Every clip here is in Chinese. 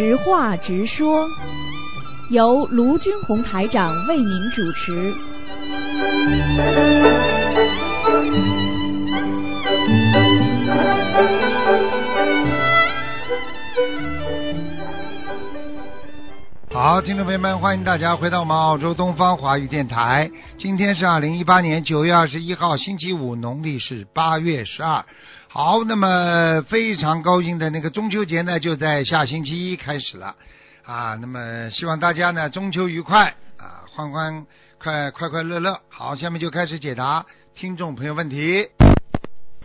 直话直说，由卢军红台长为您主持。好，听众朋友们，欢迎大家回到我们澳洲东方华语电台。今天是二零一八年九月二十一号，星期五，农历是八月十二。好，那么非常高兴的那个中秋节呢，就在下星期一开始了啊。那么希望大家呢中秋愉快啊，欢欢快快快乐乐。好，下面就开始解答听众朋友问题。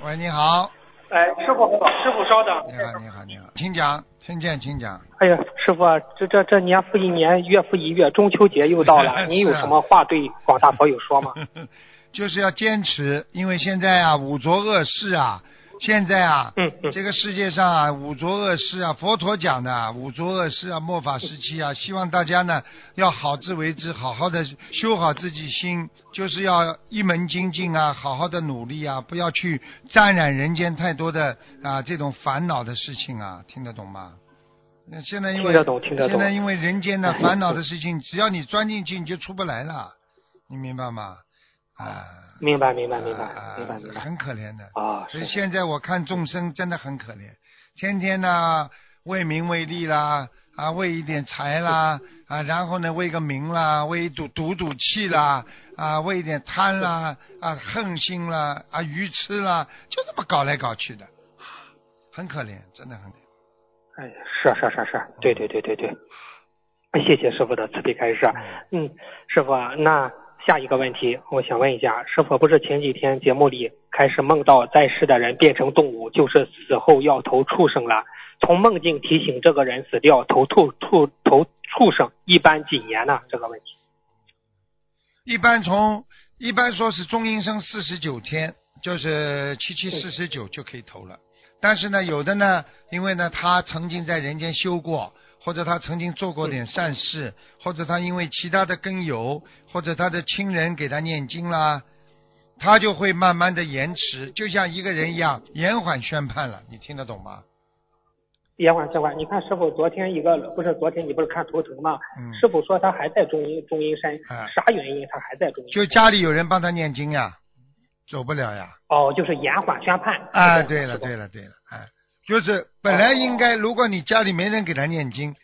喂，你好。哎，师傅，师傅稍等。你好，你好，你好，请讲，听见，请讲。哎呀，师傅，这这这年复一年，月复一月，中秋节又到了，您有什么话对广大朋友说吗？就是要坚持，因为现在啊，五浊恶世啊。现在啊，嗯嗯，这个世界上啊，五浊恶世啊，佛陀讲的五浊恶世啊，末法时期啊，希望大家呢要好自为之，好好的修好自己心，就是要一门精进啊，好好的努力啊，不要去沾染人间太多的啊这种烦恼的事情啊，听得懂吗？现在因为。现在因为人间的 烦恼的事情，只要你钻进去，你就出不来了，你明白吗？啊。明白，明白，明白，明白，明白。很可怜的啊，所以现在我看众生真的很可怜，天天呢为名为利啦，啊为一点财啦，啊然后呢为个名啦，为赌赌赌气啦，啊为一点贪啦，啊恨心啦，啊愚痴啦，就这么搞来搞去的，很可怜，真的很。哎，是是是是，对对对对对，谢谢师傅的慈悲开示。嗯，师傅啊，那。下一个问题，我想问一下，是否不是前几天节目里开始梦到在世的人变成动物，就是死后要投畜生了？从梦境提醒这个人死掉投兔兔投畜生，一般几年呢？这个问题，一般从一般说是中阴身四十九天，就是七七四十九就可以投了。但是呢，有的呢，因为呢他曾经在人间修过。或者他曾经做过点善事，或者他因为其他的根由，或者他的亲人给他念经啦，他就会慢慢的延迟，就像一个人一样，延缓宣判了。你听得懂吗？延缓宣判。你看师傅昨天一个不是昨天你不是看图腾吗？师傅说他还在中阴中阴身，啥原因他还在中阴？就家里有人帮他念经呀，走不了呀。哦，就是延缓宣判。啊，对了对了对了，哎。就是本来应该，如果你家里没人给他念经，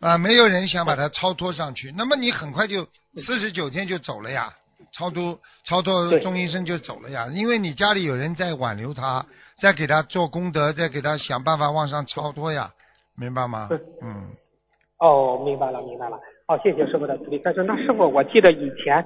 啊，没有人想把他超脱上去，那么你很快就四十九天就走了呀，超脱超脱中医生就走了呀，因为你家里有人在挽留他，在给他做功德，在给他想办法往上超脱呀，明白吗？嗯。哦，明白了，明白了。好，谢谢师傅的慈悲。但是那师傅，我记得以前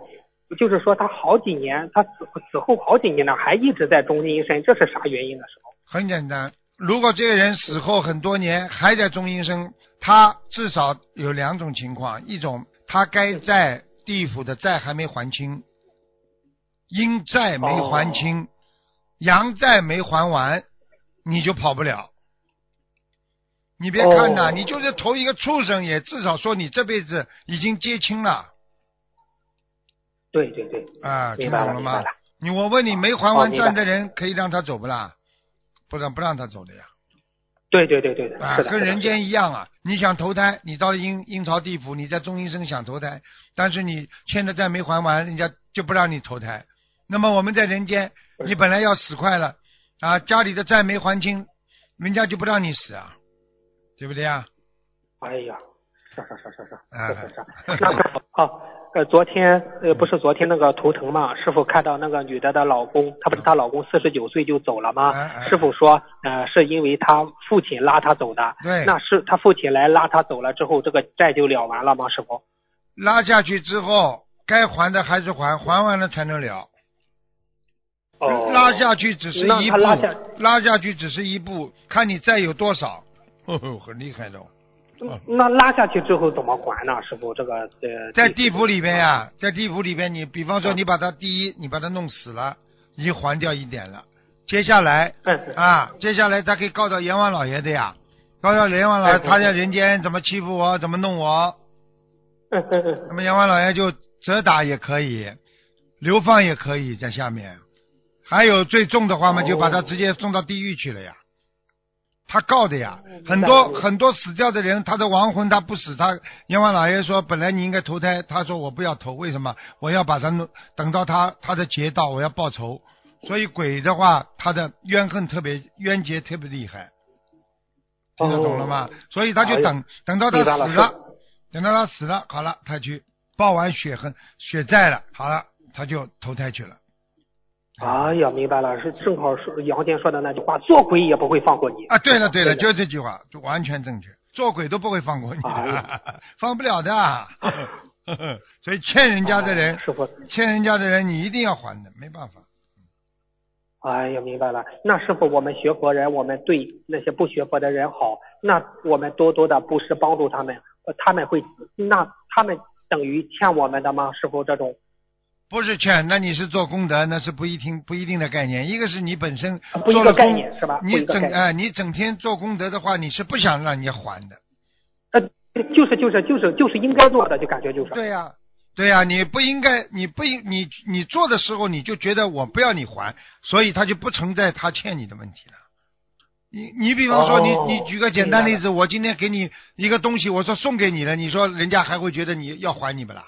就是说他好几年，他死死后好几年呢，还一直在中阴身，这是啥原因呢？师傅？很简单。如果这个人死后很多年还在中阴身，他至少有两种情况：一种他该在地府的债还没还清，阴债没还清，阳债没还完，你就跑不了。你别看呐，你就是投一个畜生，也至少说你这辈子已经结清了。对对对。啊，听懂了吗？你我问你，没还完债的人可以让他走不啦？不让不让他走的呀？对对对对的，啊，跟人间一样啊！你想投胎，你到阴阴曹地府，你在中阴身想投胎，但是你欠的债没还完，人家就不让你投胎。那么我们在人间，你本来要死快了啊，家里的债没还清，人家就不让你死啊，对不对啊？哎呀，是是是是是是是是，那好。呃，昨天呃不是昨天那个图腾嘛？师傅看到那个女的的老公，她不是她老公四十九岁就走了吗？师傅说，呃，是因为她父亲拉她走的。对。那是她父亲来拉她走了之后，这个债就了完了吗？师傅？拉下去之后，该还的还是还，还完了才能了。哦。拉下去只是一步。拉下。拉下去只是一步，看你债有多少。呵呵很厉害的。那拉下去之后怎么还呢？师傅，这个呃，在地府里边呀，在地府里边，你比方说你把他第一，你把他弄死了，已经还掉一点了。接下来啊，接下来他可以告到阎王老爷的呀，告到阎王老爷，他在人间怎么欺负我，怎么弄我？那么阎王老爷就责打也可以，流放也可以在下面。还有最重的话嘛，就把他直接送到地狱去了呀。他告的呀，嗯很多很多死掉的人，他的亡魂他不死，他阎王老爷说本来你应该投胎，他说我不要投，为什么？我要把他弄等到他他的劫到，我要报仇。所以鬼的话，他的怨恨特别冤结特别厉害，听得懂了吗？所以他就哎等等到他死了，等到他死了，好了，他去报完血恨血债了，好了，他就投胎去了。哎呀，明白了，是正好是杨坚说的那句话，做鬼也不会放过你啊，对了对了，的就这句话，就完全正确。做鬼都不会放过你的，哎 放不了的。所以欠人家的人，哎师傅，欠人家的人，你一定要还的，没办法。哎呀，明白了。那师傅，我们学佛人，我们对那些不学佛的人好，那我们多多的布施帮助他们，呃他们会，那他们等于欠我们的吗？师傅，这种不是欠，那你是做功德，那是不一定不一定的概念。一个是你本身啊不一个概做了功念是吧你整哎、你整天做功德的话，你是不想让人家还的。呃，就是就是就是就是应该做的，就感觉就是。对呀、对呀、你不应该，你不应你你做的时候，你就觉得我不要你还，所以他就不存在他欠你的问题了。你你比方说你、哦你举个简单例子，我今天给你一个东西，我说送给你了，你说人家还会觉得你要还你不啦？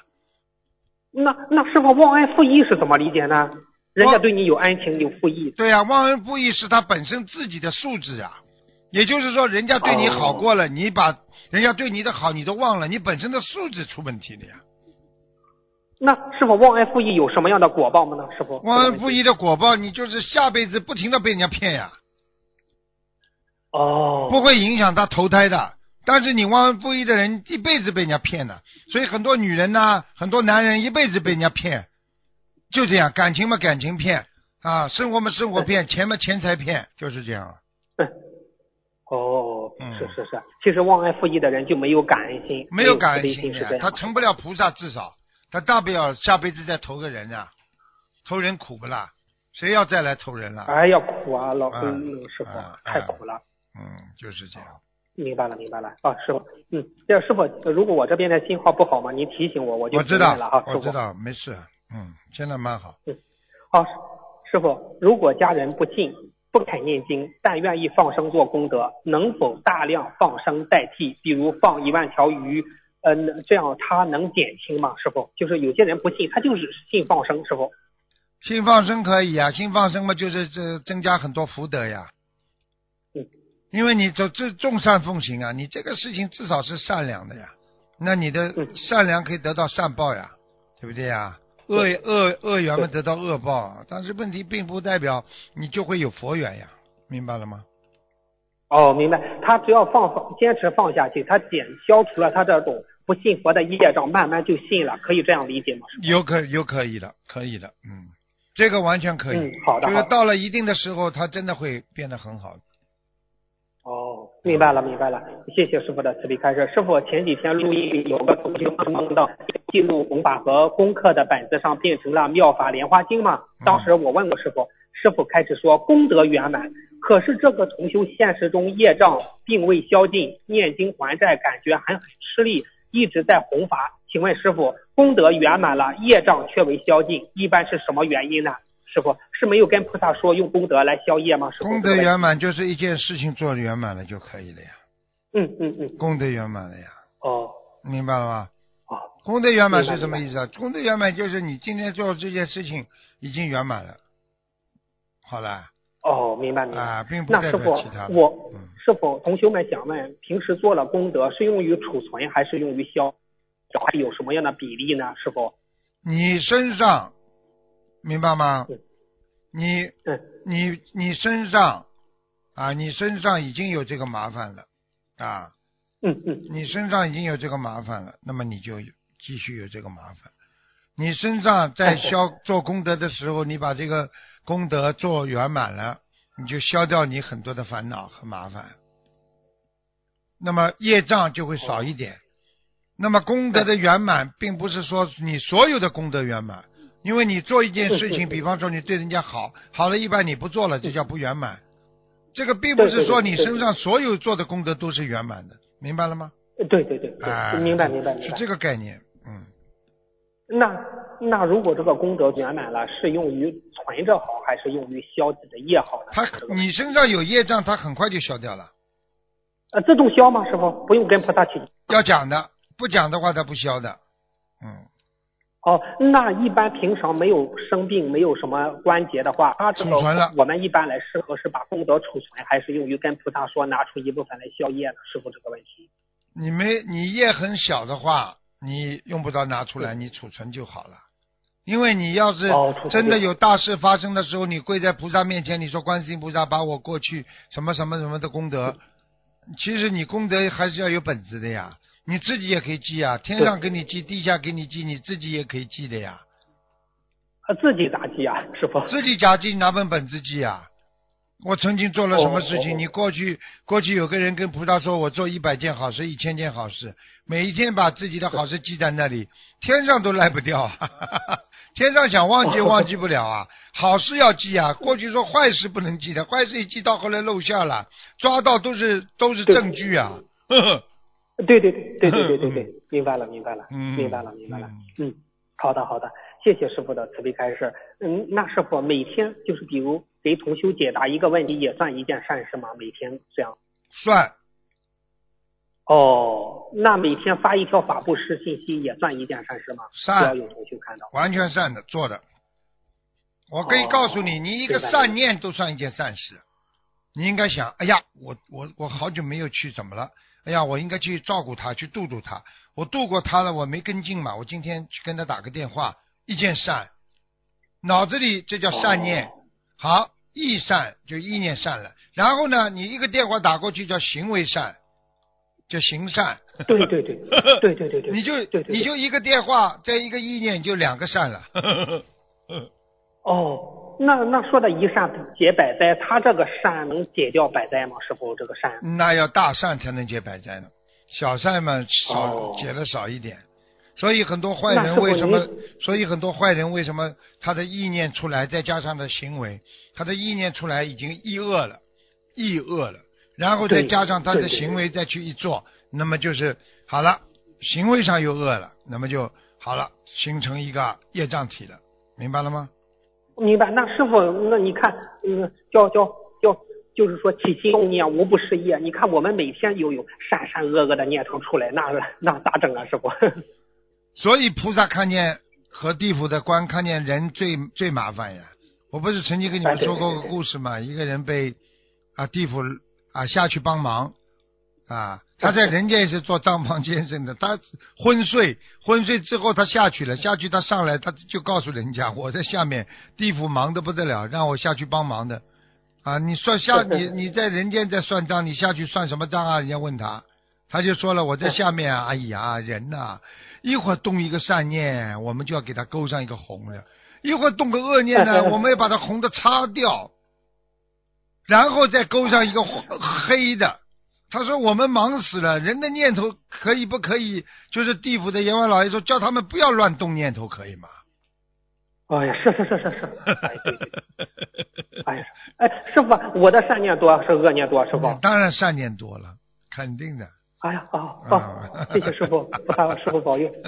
那那师傅忘恩负义是怎么理解呢？人家对你有恩情有负义，对呀、忘恩负义是他本身自己的素质啊。也就是说，人家对你好过了，你把人家对你的好你都忘了，你本身的素质出问题了呀。那师傅忘恩负义有什么样的果报吗？呢？师傅忘恩负义的果报，你就是下辈子不停的被人家骗呀。哦，不会影响他投胎的。但是你忘恩负义的人一辈子被人家骗的，所以很多女人呢、很多男人一辈子被人家骗，就这样，感情嘛感情骗。啊，生活嘛生活骗，钱嘛钱财骗，就是这样。嗯 哦，嗯。是是是，其实忘恩负义的人就没有感恩心，没有感恩心他成不了菩萨，至少。他大不了下辈子再投个人啊，投人苦不啦？谁要再来投人了？哎呀，苦啊，老嗯嗯师傅嗯太苦了。嗯，就是这样。明白了，明白了啊，师傅，嗯，这师傅，呃如果我这边的信号不好嘛，您提醒我，我就我知道了啊，，我知道，没事。嗯，现在蛮好。嗯好，师傅，如果家人不信、不肯念经，但愿意放生做功德，能否大量放生代替？比如放一万条鱼，嗯、这样他能减轻吗？师傅，就是有些人不信，他就是信放生，师傅。信放生可以啊，信放生嘛，就是这增加很多福德呀。嗯，因为你这这众善奉行啊，你这个事情至少是善良的呀，那你的嗯善良可以得到善报呀，对不对呀？恶恶恶缘嘛得到恶报，但是问题并不代表你就会有佛缘呀，明白了吗？哦，明白。他只要放放，坚持放下去，他减消除了他这种不信佛的业障，慢慢就信了，可以这样理解吗？有可有可以的，可以的，嗯，这个完全可以。嗯好的就是到了一定的时候，他真的会变得很好。哦，明白了，明白了，谢谢师傅的慈悲开示。师傅前几天录音里有个同学梦到记录弘法和功课的本子上变成了《妙法莲花经》嘛？当时我问过师傅，师傅开始说功德圆满，可是这个同修现实中业障并未消尽，念经还债感觉还很吃力，一直在弘法。请问师傅，功德圆满了，业障却未消尽，一般是什么原因呢？师傅是没有跟菩萨说用功德来消业吗？师傅功德圆满就是一件事情做圆满了就可以了呀，嗯嗯嗯，功德圆满了呀，哦明白了吗？哦。功德圆满是什么意思啊？功德圆满就是你今天做这件事情已经圆满了，好了哦，明白明白。啊，并不代那师傅表其他，的。我嗯，师傅同学们想问，平时做了功德是用于储存还是用于消？还有什么样的比例呢？师傅？你身上明白吗？嗯？你嗯你你身上啊，你身上已经有这个麻烦了啊，嗯嗯。你身上已经有这个麻烦了，那么你就继续有这个麻烦。你身上在消做功德的时候，你把这个功德做圆满了，你就消掉你很多的烦恼和麻烦，那么业障就会少一点。那么功德的圆满，并不是说你所有的功德圆满，因为你做一件事情，比方说你对人家好，好了一半你不做了，这叫不圆满。这个并不是说你身上所有做的功德都是圆满的，明白了吗？对对对明白明白明白。是这个概念，嗯，那那如果这个功德圆满了，是用于存着好，还是用于消自己的业好呢？他你身上有业障，他很快就消掉了。呃，自动消吗？师傅不用跟菩萨祈求。要讲的，不讲的话他不消的。嗯，哦，那一般平常没有生病，没有什么关节的话，他这个储存了我们一般来适合是把功德储存，还是用于跟菩萨说拿出一部分来消业呢？师傅这个问题。你没你业很小的话，你用不着拿出来，你储存就好了。因为你要是真的有大事发生的时候，你跪在菩萨面前，你说观世音菩萨把我过去什么什么什么的功德，其实你功德还是要有本子的呀。你自己也可以记啊，天上给你记，地下给你记，你自己也可以记的呀。啊，自己咋记啊，师傅？自己咋记拿本本子记啊。我曾经做了什么事情？你过去过去有个人跟菩萨说，我做一百件好事，一千件好事，每一天把自己的好事记在那里，天上都赖不掉啊！天上想忘记哦忘记不了啊，好事要记啊。过去说坏事不能记的，坏事一记到后来露馅了，抓到都是都是证据啊。呵 呵对对对对对对对对，明白了明白了，嗯明白了明白了。嗯，好的好的，谢谢师傅的慈悲开示。嗯，那师傅每天就是比如给同修解答一个问题，也算一件善事吗？每天这样？算哦，那每天发一条法布施信息也算一件善事吗？善只要有同修看到。完全善的做的。我可以哦告诉你，你一个善念都算一件善事。你应该想，哎呀，我我我好久没有去，怎么了？哎呀，我应该去照顾他，去度度他。我度过他了，我没跟进嘛，我今天去跟他打个电话，一件善，脑子里这叫善念。哦好，意善就意念善了。然后呢，你一个电话打过去叫行为善，叫行善。对对对对对对对，你就你就一个电话，再一个意念，就两个善了。哦，那那说的一善解百灾，他这个善能解掉百灾吗？师傅，这个善那要大善才能解百灾呢，小善嘛少、哦解的少一点。所以很多坏人为什么？所以很多坏人为什么他的意念出来，再加上的行为，他的意念出来已经意恶了，意恶了，然后再加上他的行为再去一做，那么就是好了，行为上又恶了，那么就好了，形成一个业障体了，明白了吗？明白？那师傅，那你看，嗯，叫叫叫，就是说起心动念无不是业。你看我们每天又有善善恶恶的念头出来，那那咋整啊，师傅？所以菩萨看见和地府的官看见人最最麻烦呀。我不是曾经跟你们说过个故事吗？一个人被啊地府啊下去帮忙啊，他在人间也是做账房先生的，他昏睡昏睡之后他下去了，下去他上来他就告诉人家我在下面地府忙得不得了，让我下去帮忙的啊。你算下你你在人间在算账，你下去算什么账啊？人家问他，他就说了我在下面啊，哎呀人呐、一会儿动一个善念，我们就要给他勾上一个红的；一会儿动个恶念呢，我们要把它红的擦掉，然后再勾上一个黑的。他说我们忙死了，人的念头可以不可以？就是地府的阎王老爷说，叫他们不要乱动念头，可以吗？哎呀，是是是是是，哎对对，哎呀，哎师傅，我的善念多是恶念多，师傅？当然善念多了，肯定的。哎呀，好好，谢谢师傅，师傅保佑。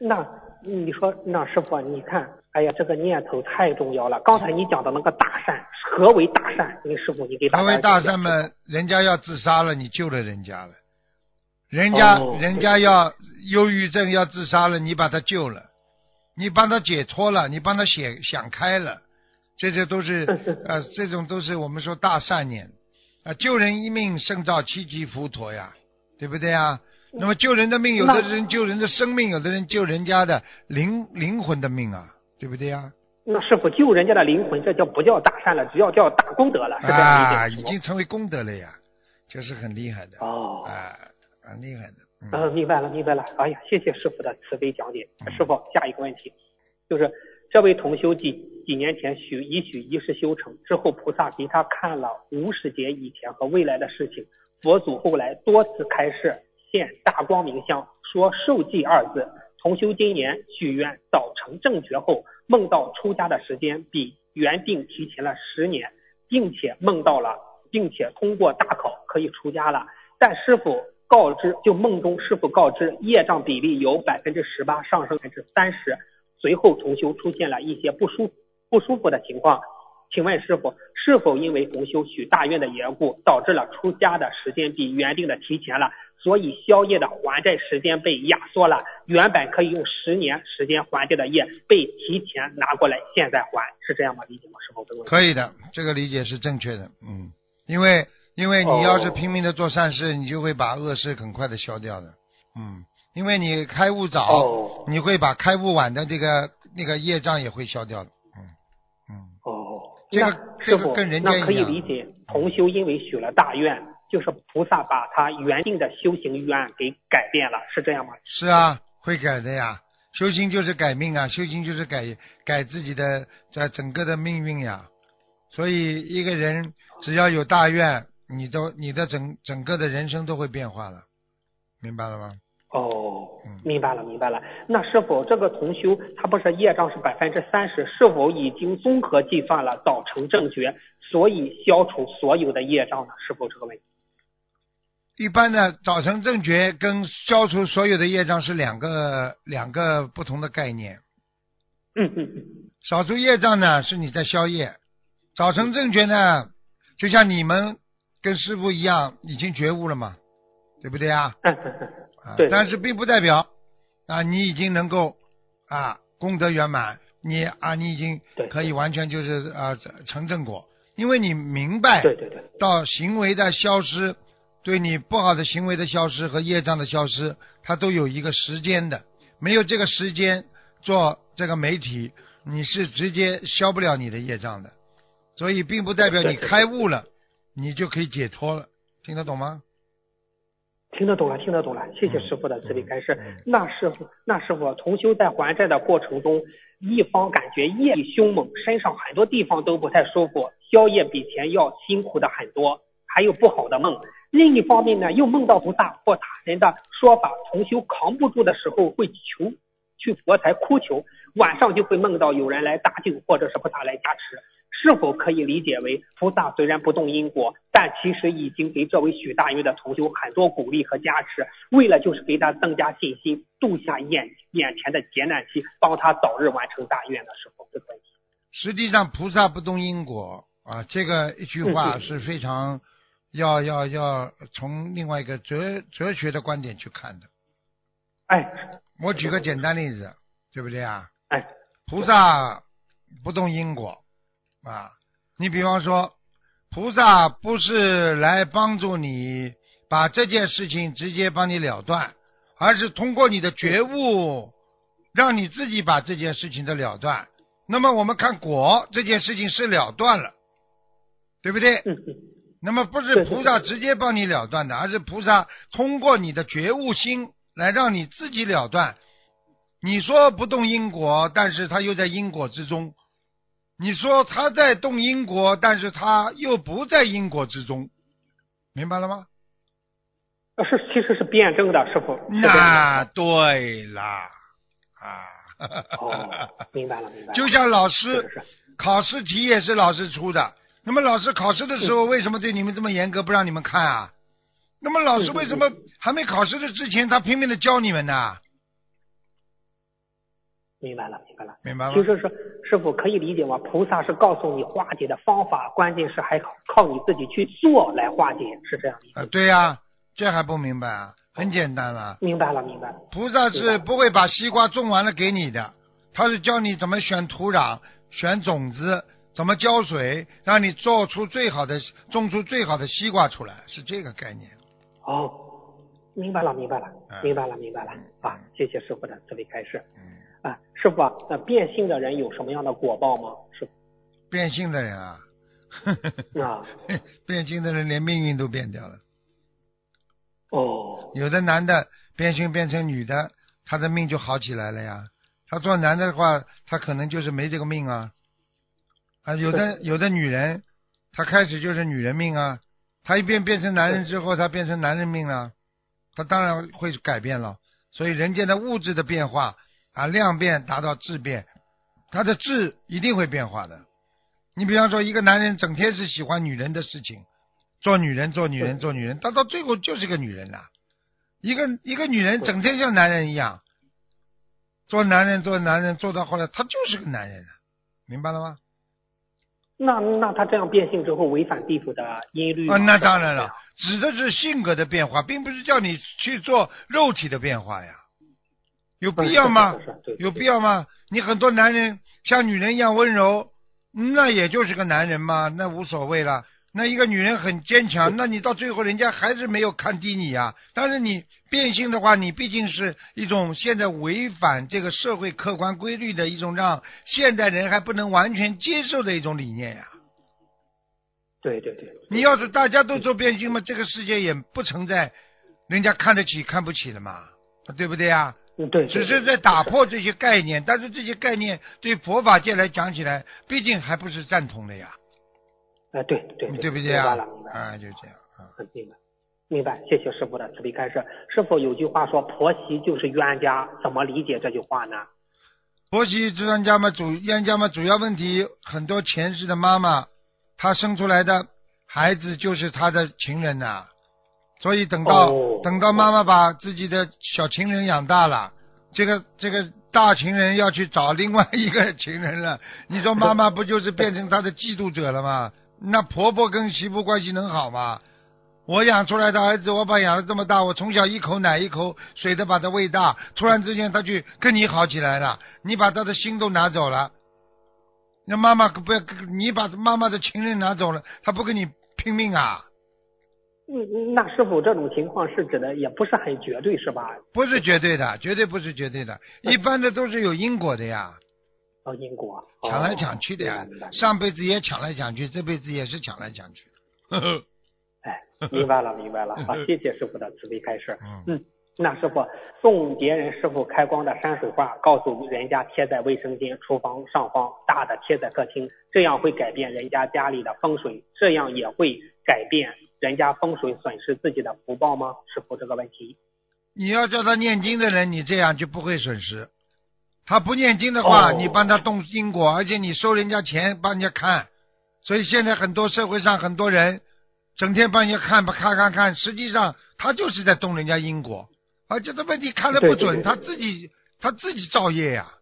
那你说，那师傅，你看，哎呀，这个念头太重要了。刚才你讲的那个大善，何为大善？你师傅，你给大家何为大善嘛？人家要自杀了，你救了人家了；人家、哦人家要忧郁症要自杀了，你把他救了，你帮他解脱了，你帮他想想开了，这些都是呃，这种都是我们说大善念啊、救人一命胜造七级浮屠呀，对不对呀？那么救人的命，有的人救人的生命，有的人救人家的灵灵魂的命啊，对不对呀？那师傅救人家的灵魂，这叫不叫大善了？只要叫大功德了，是这样啊，已？经成为功德了呀，就是很厉害的。哦，啊，很厉害的。嗯，呃，明白了，明白了。哎呀，谢谢师傅的慈悲讲解。嗯师傅，下一个问题就是，这位同修几几年前许已许一世修成之后，菩萨给他看了无始劫以前和未来的事情。佛祖后来多次开示，现大光明相，说受记二字。同修今年许愿早成正觉后，梦到出家的时间比原定提前了十年，并且梦到了，并且通过大考可以出家了。但师傅告知，就梦中师傅告知，业障比例由百分之十八上升至三十。随后重修出现了一些不舒不舒服的情况，请问师傅，是否因为同修许大愿的缘故，导致了出家的时间比原定的提前了，所以宵夜的还债时间被压缩了？原本可以用十年时间还掉的业，被提前拿过来，现在还是这样吗？理解吗？师傅，可以的，这个理解是正确的。嗯，因为因为你要是拼命的做善事，你就会把恶事很快的消掉的。嗯，因为你开悟早，你会把开悟晚的这个那个业障也会消掉的。嗯嗯。哦。这个师傅，那可以理解，同修因为许了大愿，就是菩萨把他原定的修行预案给改变了，是这样吗？是啊，会改的呀。修行就是改命啊，修行就是改改自己的在整个的命运呀。所以一个人只要有大愿，你都你的整整个的人生都会变化了，明白了吗？哦，明白了，明白了。那是否这个同修他不是业障是百分之三十？是否已经综合计算了早成正觉，所以消除所有的业障呢？是否这个问题？一般的早成正觉跟消除所有的业障是两个两个不同的概念。嗯嗯嗯。少除业障呢，是你在消业；早成正觉呢，就像你们跟师傅一样，已经觉悟了嘛，对不对啊？嗯嗯嗯。啊，但是并不代表啊，你已经能够啊功德圆满，你啊你已经可以完全就是啊成正果，因为你明白，对对对，到行为的消失，对你不好的行为的消失和业障的消失，它都有一个时间的，没有这个时间做这个媒体，你是直接消不了你的业障的，所以并不代表你开悟了，你就可以解脱了，听得懂吗？听得懂了，听得懂了，谢谢师傅的慈悲开示。那师傅，那师傅，同修在还债的过程中，一方感觉业力凶猛，身上很多地方都不太舒服，宵夜比前要辛苦的很多，还有不好的梦。另一方面呢，又梦到菩萨或他人的说法，重修扛不住的时候会求去佛台哭求，晚上就会梦到有人来搭救，或者是菩萨来加持。是否可以理解为菩萨虽然不动因果，但其实已经给这位许大愿的同修很多鼓励和加持，为了就是给他增加信心，度下眼眼前的劫难期，帮他早日完成大愿的时候，这个问题。实际上，菩萨不动因果啊，这个一句话是非常要要要从另外一个哲哲学的观点去看的。哎，我举个简单例子，对不对啊？哎，菩萨不动因果。啊，你比方说，菩萨不是来帮助你把这件事情直接帮你了断，而是通过你的觉悟，让你自己把这件事情的了断。那么我们看果这件事情是了断了，对不对？那么不是菩萨直接帮你了断的，而是菩萨通过你的觉悟心来让你自己了断。你说不动因果，但是他又在因果之中。你说他在动因果，但是他又不在因果之中，明白了吗？是，其实是辩证的，师傅。那对啦啊。哦，明白了，明白了。就像老师考试题也是老师出的，那么老师考试的时候为什么对你们这么严格，不让你们看啊？那么老师为什么还没考试的之前，他拼命的教你们呢？明白了，明白了，明白了。就是说，师傅可以理解吗？菩萨是告诉你化解的方法，关键是还靠靠你自己去做来化解，是这样的。啊，对呀，这还不明白啊？很简单了。明白了，明白了。菩萨是不会把西瓜种完了给你的，他是教你怎么选土壤、选种子、怎么浇水，让你做出最好的、种出最好的西瓜出来，是这个概念。哦，明白了，明白了，明白了，明白了。啊，谢谢师傅的慈悲开示。嗯。啊，师傅，那变性的人有什么样的果报吗？是变性的人啊，啊，变性的人连命运都变掉了。哦，有的男的变性变成女的，他的命就好起来了呀。他做男的话，他可能就是没这个命啊。啊，有的有的女人，她开始就是女人命啊，她一变变成男人之后，她变成男人命了，她当然会改变了。所以人间的物质的变化。啊，量变达到质变，他的质一定会变化的。你比方说，一个男人整天是喜欢女人的事情，做女人，做女人，做女人，他到最后就是个女人了。一个一个女人整天像男人一样，做男人，做男人，做到后来，他就是个男人了，明白了吗？那那他这样变性之后违反地府的音律那当然了，指的是性格的变化，并不是叫你去做肉体的变化呀。有必要吗？有必要吗？你很多男人像女人一样温柔，那也就是个男人嘛，那无所谓了。那一个女人很坚强，那你到最后人家还是没有看低你呀。但是你变性的话，你毕竟是一种现在违反这个社会客观规律的一种让现代人还不能完全接受的一种理念呀。对对对，你要是大家都做变性嘛，这个世界也不存在人家看得起看不起了嘛，对不对呀？嗯对，只是在打破这些概念，但是这些概念对佛法界来讲起来，毕竟还不是赞同的呀，哎对对对不对明白了明？白了啊，就这样啊。嗯明白明白，谢谢师傅的慈悲开示。师傅有句话说婆媳就是冤家，怎么理解这句话呢？婆媳之冤家嘛，主冤家嘛，主要问题很多前世的妈妈，她生出来的孩子就是她的情人呐、所以等到、哦等到妈妈把自己的小情人养大了，这个这个大情人要去找另外一个情人了，你说妈妈不就是变成她的嫉妒者了吗？那婆婆跟媳妇关系能好吗？我养出来的儿子，我把养了这么大，我从小一口奶一口水的把他喂大，突然之间他去跟你好起来了，你把他的心都拿走了，那妈妈可不要，你把妈妈的情人拿走了，他不跟你拼命啊？嗯，那是否这种情况是指的也不是很绝对是吧？不是绝对的，绝对不是绝对的，一般的都是有因果的呀，哦，因果抢来抢去的呀上辈子也抢来抢去，这辈子也是抢来抢去。呵 呵哎，明白了，明白了。好，谢谢师傅的慈悲开示。嗯嗯，那师傅送别人师傅开光的山水画，告诉人家贴在卫生间、厨房上方，大的贴在客厅，这样会改变人家家里的风水，这样也会改变人家风水，损失自己的福报吗？师傅这个问题。你要叫他念经的人，你这样就不会损失。他不念经的话，哦。你帮他动因果，而且你收人家钱帮人家看，所以现在很多社会上很多人整天帮人家看吧看看看，实际上他就是在动人家因果，而且这问题看的不准，对对对。他自己他自己造业呀、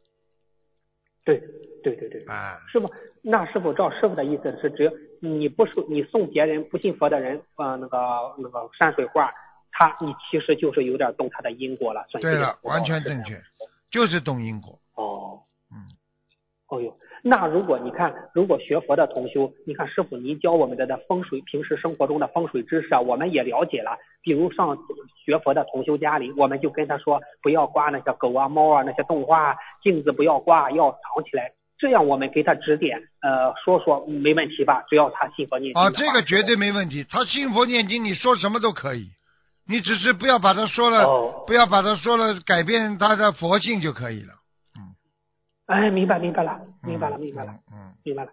对对对对，啊，师傅，那师傅照师傅的意思是，只要你不收，你送别人不信佛的人，呃，那个那个山水画，他你其实就是有点动他的因果了，对了，完全正确，就是动因果。哦，嗯，哦哟，那如果你看，如果学佛的同修，你看师傅您教我们的的风水，平时生活中的风水知识啊，我们也了解了。比如上学佛的同修家里，我们就跟他说，不要挂那些狗啊、猫啊那些动画，镜子不要挂，要藏起来。这样我们给他指点，呃，说说没问题吧？只要他信佛念经啊，这个绝对没问题。他信佛念经，你说什么都可以，你只是不要把它说了，哦不要把它说了改变他的佛性就可以了。嗯哎，明白明白了，明白了明白了，嗯明白了。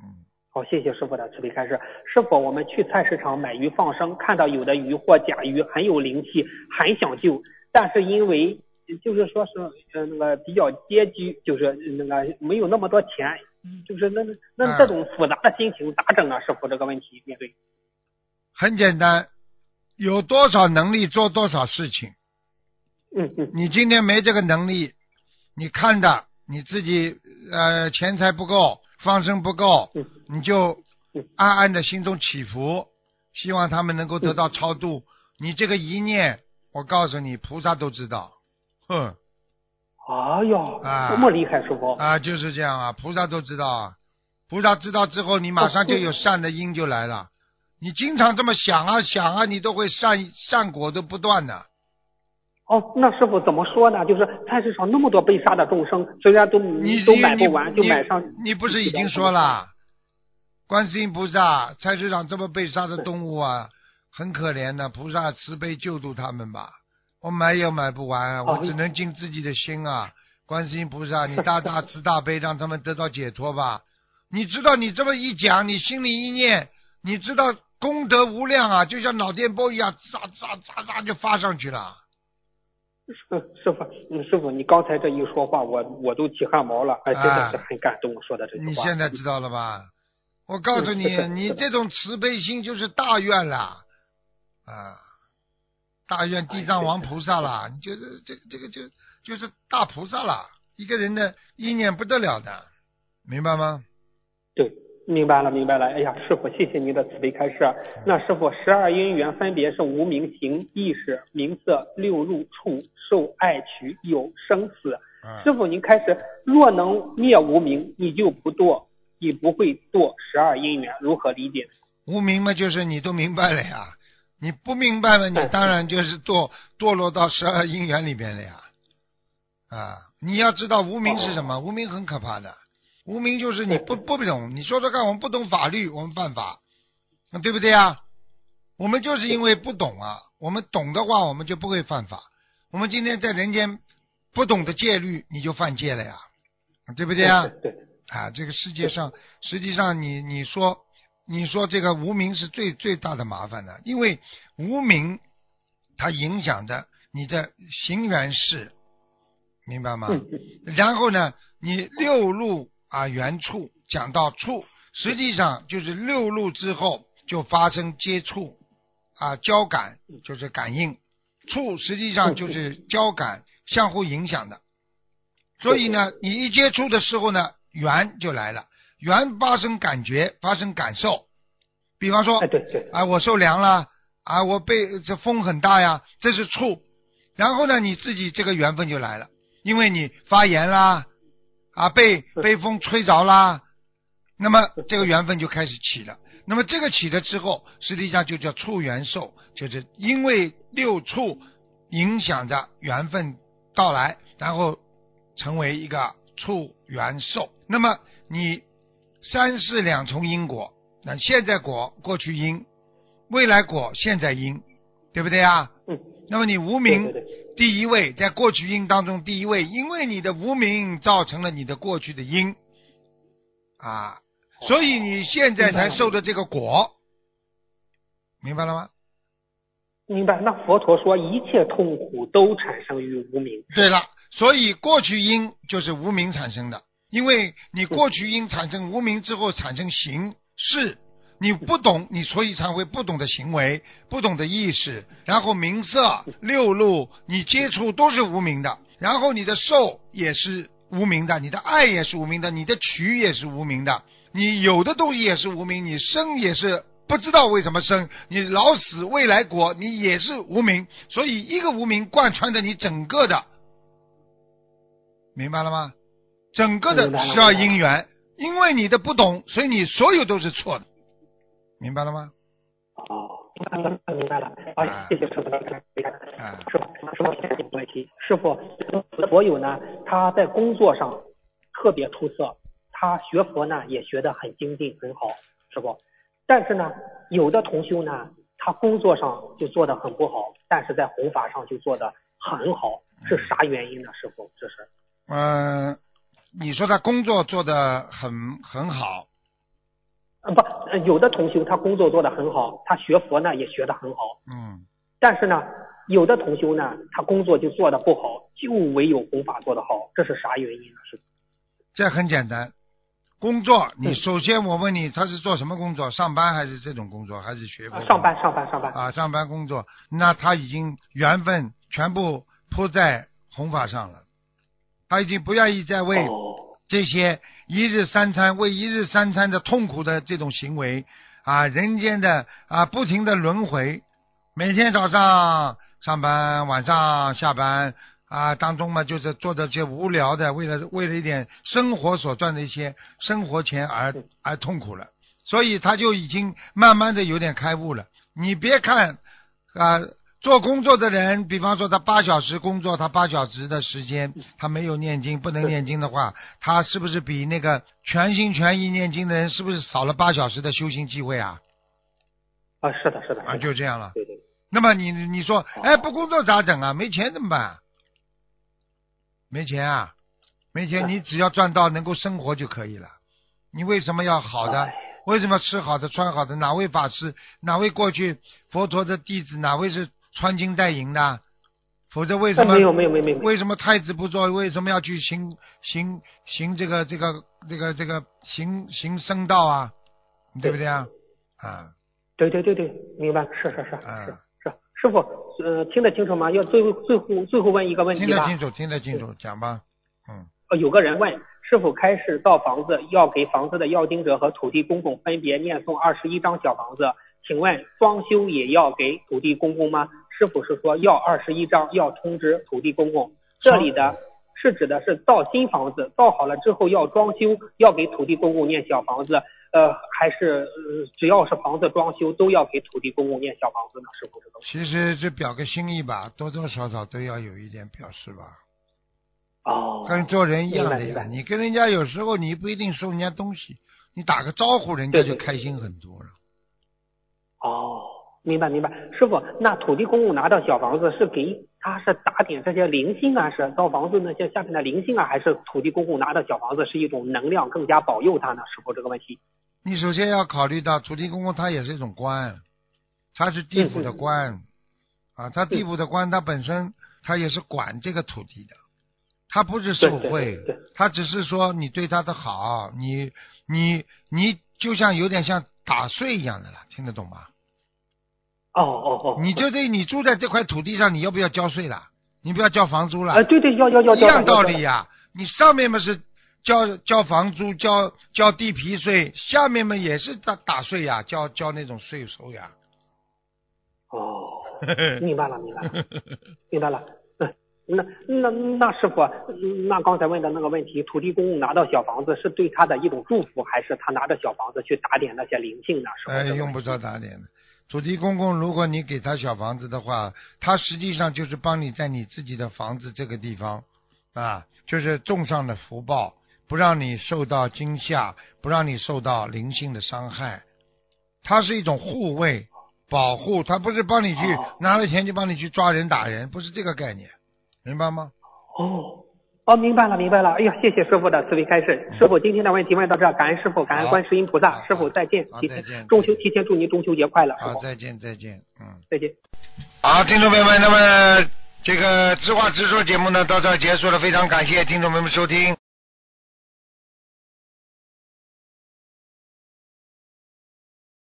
嗯好，谢谢师傅的慈悲开示。师傅，我们去菜市场买鱼放生，看到有的鱼或甲鱼很有灵气，很想救，但是因为就是说是呃那个比较拮据，就是那个没有那么多钱，就是那那嗯这种复杂的心情咋整啊？师傅这个问题面对。很简单，有多少能力做多少事情。嗯嗯你今天没这个能力，你看的你自己呃钱财不够，放生不够，嗯你就嗯暗暗的心中祈福，希望他们能够得到超度。你这个一念，我告诉你，菩萨都知道。哼哎呀，啊这么厉害，师傅。啊，就是这样啊，菩萨都知道啊。菩萨知道之后，你马上就有善的因就来了。你经常这么想啊想啊，你都会善善果都不断的。哦，那师傅怎么说呢？就是菜市场那么多被杀的众生，虽然都你都买不完，就买上。你不是已经说了，观世音菩萨菜市场这么被杀的动物啊，很可怜的，菩萨慈悲救度他们吧。我买也买不完，啊我只能尽自己的心啊。观世音菩萨，你大大慈大悲，让他们得到解脱吧。你知道，你这么一讲，你心里一念，你知道功德无量啊，就像脑电波一样，咋咋咋咋就发上去了。师师傅，嗯，师傅，你刚才这一说话，我我都起汗毛了，哎，真的是很感动，说的这句话。你现在知道了吧？我告诉你，你这种慈悲心就是大愿了，啊，大愿地藏王菩萨了，你就是这个这个就就是大菩萨了，一个人的意念不得了的，明白吗？对明白了，明白了。哎呀，师傅，谢谢您的慈悲开示。那师傅，十二因缘分别是无名、行、意识、名色、六入、处、受、爱取、有、生死。啊师傅，您开始，若能灭无名，你就不堕，你不会堕十二因缘，如何理解？无名嘛，就是你都明白了呀。你不明白嘛，你当然就是堕堕落到十二因缘里边了呀。啊，你要知道无名是什么？无名很可怕的。无名就是你不不懂。你说说看，我们不懂法律，我们犯法，那对不对啊？我们就是因为不懂啊。我们懂的话，我们就不会犯法。我们今天在人间不懂得戒律，你就犯戒了呀，对不对啊？啊，这个世界上，实际上你你说你说这个无名是最最大的麻烦的，因为无名它影响着你的行缘事，明白吗？然后呢，你六路啊缘处讲到处，实际上就是六路之后就发生接触啊交感，就是感应，处实际上就是交感相互影响的。所以呢，你一接触的时候呢，缘就来了，缘发生感觉，发生感受。比方说哎，对对，啊，我受凉了啊，我被这风很大呀，这是触。然后呢，你自己这个缘分就来了，因为你发炎啦，啊，被被风吹着啦，那么这个缘分就开始起了。那么这个起了之后，实际上就叫触缘受，就是因为六触影响着缘分到来，然后成为一个触缘受。那么你三世两重因果，那现在果过去因，未来果现在因，对不对啊？嗯，那么你无对名第一位，在过去因当中第一位，因为你的无名造成了你的过去的因啊，所以你现在才受的这个果，明白了吗？明白。那佛陀说，一切痛苦都产生于无名。对了，所以过去因就是无名产生的，因为你过去因产生无名之后产生行事，你不懂，你所以才会不懂的行为，不懂的意识，然后名色六路你接触都是无名的，然后你的受也是无名的，你的爱也是无名的，你的取也是无名的，你有的东西也是无名，你生也是。不知道为什么生，你老死未来果，你也是无名，所以一个无名贯穿着你整个的明白了吗？整个的十二因缘，因为你的不懂，所以你所有都是错的，明白了吗？哦，明白了，明白了。啊啊，谢谢师傅师傅，师傅，下一个问题，师傅，佛友呢，他在工作上特别出色，他学佛呢也学得很精进，很好，师傅。但是呢，有的同修呢，他工作上就做得很不好，但是在弘法上就做得很好，是啥原因呢？师傅，这是？嗯、你说他工作做得很很好，啊，不，呃有的同修他工作做得很好，他学佛呢也学得很好，嗯，但是呢，有的同修呢，他工作就做得不好，就唯有弘法做得好，这是啥原因呢？是这很简单。工作，你嗯首先我问你，他是做什么工作？上班还是这种工作？还是学佛？啊上班，上班，上班。啊，上班工作，那他已经缘分全部扑在弘法上了，他已经不愿意再为哦，这些一日三餐为一日三餐的痛苦的这种行为啊，人间的啊不停的轮回，每天早上上班，晚上下班啊，当中嘛就是做的些无聊的，为了为了一点生活所赚的一些生活钱而而痛苦了，所以他就已经慢慢的有点开悟了。你别看啊。做工作的人，比方说他八小时工作，他八小时的时间，他没有念经，不能念经的话，他是不是比那个全心全意念经的人，是不是少了八小时的修行机会啊？啊，是的，是的，啊，就这样了。对对，那么你你说，哎，不工作咋整啊？没钱怎么办？没钱啊，没钱，哎你只要赚到能够生活就可以了。你为什么要好的哎？为什么吃好的、穿好的？哪位法师？哪位过去佛陀的弟子？哪位是穿金戴银的？否则为什么啊没有没有没有没有，为什么太子不做？为什么要去行行行这个这个这个这个行行僧道啊？对不对啊？啊，对对对对，明白，是是是啊是是，师傅，呃，听得清楚吗？要最后最后最后问一个问题吧听得清。楚，听得清楚，讲吧。嗯，呃，有个人问是否开始造房子，要给房子的要经者和土地公公分别念诵二十一张小房子。请问装修也要给土地公公吗？师傅是说要二十一张，要通知土地公公。这里的是指的是造新房子，造好了之后要装修，要给土地公公念小房子，呃，还是呃只要是房子装修都要给土地公公念小房子呢？师傅这个。其实这表个心意吧，多多少少都要有一点表示吧。哦。跟做人一样的呀，你跟人家有时候你不一定收人家东西，你打个招呼，人家就开心很多了。哦，明白明白，师傅，那土地公公拿到小房子是给他是打点这些灵性啊，是造房子那些下面的灵性啊，还是土地公公拿到小房子是一种能量更加保佑他呢？师傅这个问题。你首先要考虑到土地公公他也是一种官，他是地府的官，啊，他地府的官他本身他也是管这个土地的，他不是受贿他只是说你对他的好，你你你就像有点像打碎一样的了，听得懂吗？哦哦哦，你就对你住在这块土地上，你要不要交税了？你不要交房租了？呃，对对，要要要要一样道理呀、你上面嘛是交交房租、交交地皮税，下面嘛也是打打税呀，交交那种税收呀。哦，明白了明白了 明白了。嗯，那那那师傅，嗯那刚才问的那个问题，土地公公拿到小房子是对他的一种祝福，还是他拿着小房子去打点那些灵性呢？师傅哎，用不着打点的。土地公公，如果你给他小房子的话，他实际上就是帮你在你自己的房子这个地方啊，就是种上的福报，不让你受到惊吓，不让你受到灵性的伤害。它是一种护卫、保护，它不是帮你去哦拿了钱就帮你去抓人打人，不是这个概念，明白吗？哦。哦，明白了，明白了。哎呀，谢谢师傅的慈悲开示。师傅今天的问题问到这儿，感恩师傅，感恩观世音菩萨。师傅再见，提前中秋提前祝您中秋节快乐，好，再见，再见，嗯。再见。好，听众朋友们，那么这个知话直说节目呢到这儿结束了，非常感谢听众朋友们收听。